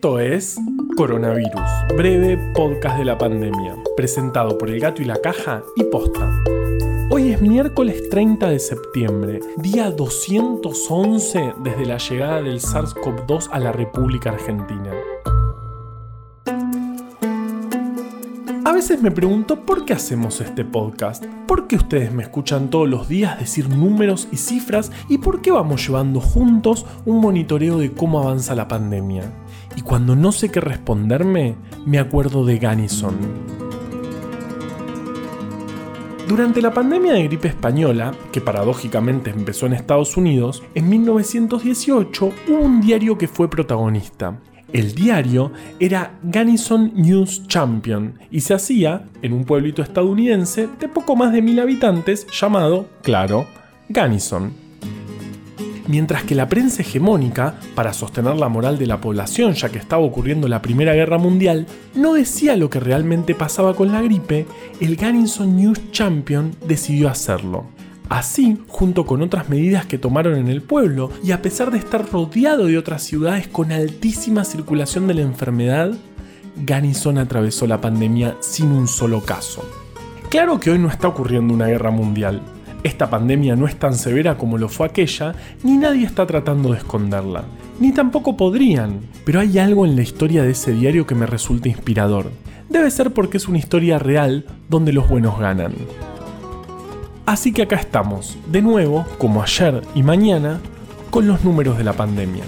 Esto es Coronavirus, breve podcast de la pandemia, presentado por El Gato y la Caja y Posta. Hoy es miércoles 30 de septiembre, día 211 desde la llegada del SARS-CoV-2 a la República Argentina. A veces me pregunto por qué hacemos este podcast, por qué ustedes me escuchan todos los días decir números y cifras y por qué vamos llevando juntos un monitoreo de cómo avanza la pandemia. Y cuando no sé qué responderme, me acuerdo de Ganison. Durante la pandemia de gripe española, que paradójicamente empezó en Estados Unidos, en 1918 hubo un diario que fue protagonista, el diario era Gunnison News Champion y se hacía en un pueblito estadounidense de poco más de mil habitantes llamado, claro, Gunnison. Mientras que la prensa hegemónica, para sostener la moral de la población ya que estaba ocurriendo la Primera Guerra Mundial, no decía lo que realmente pasaba con la gripe, el Gunnison News Champion decidió hacerlo. Así, junto con otras medidas que tomaron en el pueblo, y a pesar de estar rodeado de otras ciudades con altísima circulación de la enfermedad, Gunnison atravesó la pandemia sin un solo caso. Claro que hoy no está ocurriendo una guerra mundial. Esta pandemia no es tan severa como lo fue aquella, ni nadie está tratando de esconderla. Ni tampoco podrían. Pero hay algo en la historia de ese diario que me resulta inspirador. Debe ser porque es una historia real donde los buenos ganan. Así que acá estamos, de nuevo, como ayer y mañana, con los números de la pandemia.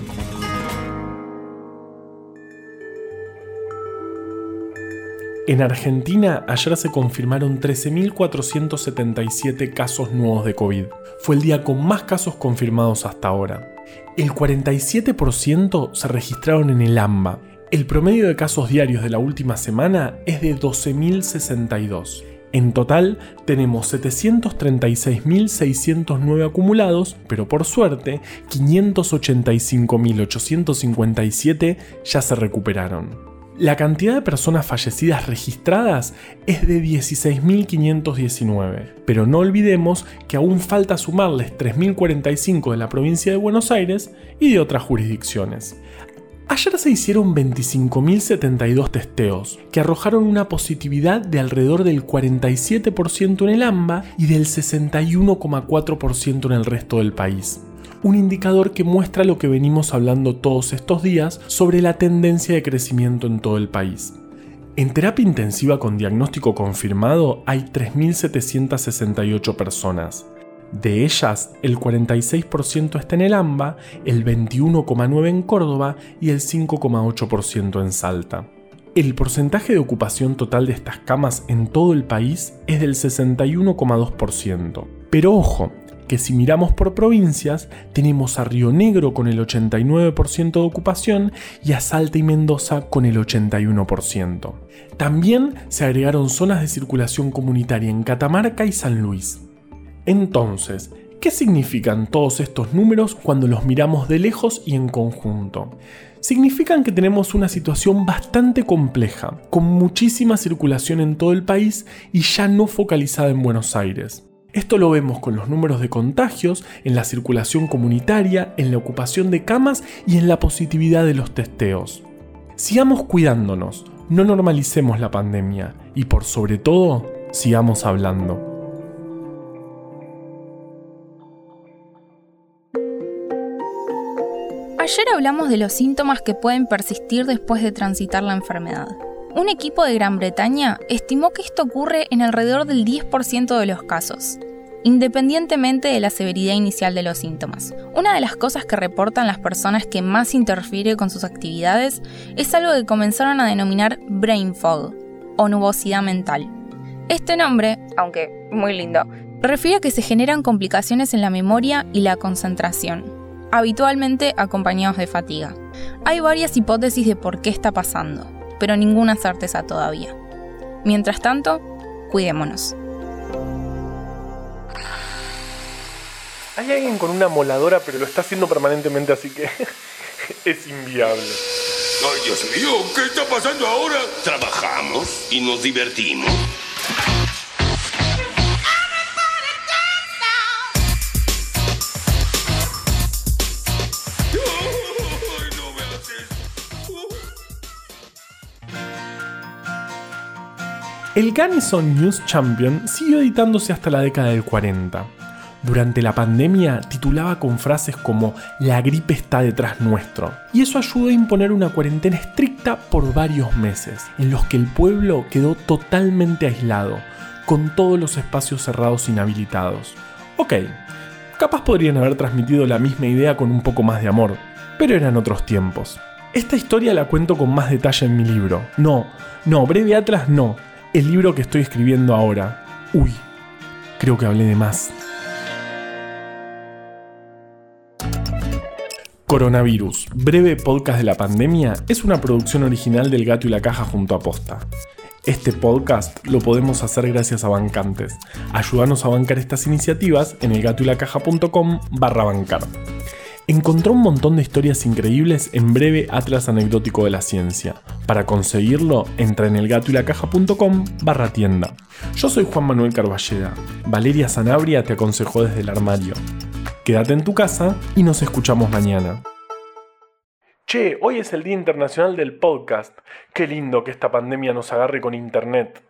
En Argentina ayer se confirmaron 13.477 casos nuevos de COVID. Fue el día con más casos confirmados hasta ahora. El 47% se registraron en el AMBA. El promedio de casos diarios de la última semana es de 12.062. En total tenemos 736.609 acumulados, pero por suerte 585.857 ya se recuperaron. La cantidad de personas fallecidas registradas es de 16.519, pero no olvidemos que aún falta sumarles 3.045 de la provincia de Buenos Aires y de otras jurisdicciones. Ayer se hicieron 25.072 testeos, que arrojaron una positividad de alrededor del 47% en el AMBA y del 61,4% en el resto del país. Un indicador que muestra lo que venimos hablando todos estos días sobre la tendencia de crecimiento en todo el país. En terapia intensiva con diagnóstico confirmado hay 3.768 personas, de ellas, el 46% está en el AMBA, el 21,9% en Córdoba y el 5,8% en Salta. El porcentaje de ocupación total de estas camas en todo el país es del 61,2%. Pero ojo, que si miramos por provincias, tenemos a Río Negro con el 89% de ocupación y a Salta y Mendoza con el 81%. También se agregaron zonas de circulación comunitaria en Catamarca y San Luis. Entonces, ¿qué significan todos estos números cuando los miramos de lejos y en conjunto? Significan que tenemos una situación bastante compleja, con muchísima circulación en todo el país y ya no focalizada en Buenos Aires. Esto lo vemos con los números de contagios, en la circulación comunitaria, en la ocupación de camas y en la positividad de los testeos. Sigamos cuidándonos, no normalicemos la pandemia y por sobre todo, sigamos hablando. Ayer hablamos de los síntomas que pueden persistir después de transitar la enfermedad. Un equipo de Gran Bretaña estimó que esto ocurre en alrededor del 10% de los casos, independientemente de la severidad inicial de los síntomas. Una de las cosas que reportan las personas que más interfiere con sus actividades es algo que comenzaron a denominar brain fog o nubosidad mental. Este nombre, aunque muy lindo, refiere a que se generan complicaciones en la memoria y la concentración, habitualmente acompañados de fatiga. Hay varias hipótesis de por qué está pasando, pero ninguna certeza todavía. Mientras tanto, cuidémonos. Hay alguien con una moladora, pero lo está haciendo permanentemente, así que es inviable. Ay, Dios mío, ¿qué está pasando ahora? Trabajamos y nos divertimos. El Garrison News Champion siguió editándose hasta la década del 40. Durante la pandemia titulaba con frases como La gripe está detrás nuestro. Y eso ayudó a imponer una cuarentena estricta por varios meses, en los que el pueblo quedó totalmente aislado, con todos los espacios cerrados inhabilitados. Ok, capaz podrían haber transmitido la misma idea con un poco más de amor, pero eran otros tiempos. Esta historia la cuento con más detalle en mi libro. No, no, Breve Atlas no, el libro que estoy escribiendo ahora. Uy, creo que hablé de más. Coronavirus, breve podcast de la pandemia, es una producción original del Gato y la Caja junto a Posta. Este podcast lo podemos hacer gracias a bancantes. Ayúdanos a bancar estas iniciativas en elgatoylacaja.com barra bancar. Encontró un montón de historias increíbles en breve Atlas Anecdótico de la Ciencia. Para conseguirlo, entra en elgatoylacaja.com barra tienda. Yo soy Juan Manuel Carballeda. Valeria Sanabria te aconsejó desde el armario. Quédate en tu casa y nos escuchamos mañana. Che, hoy es el Día Internacional del Podcast. Qué lindo que esta pandemia nos agarre con internet.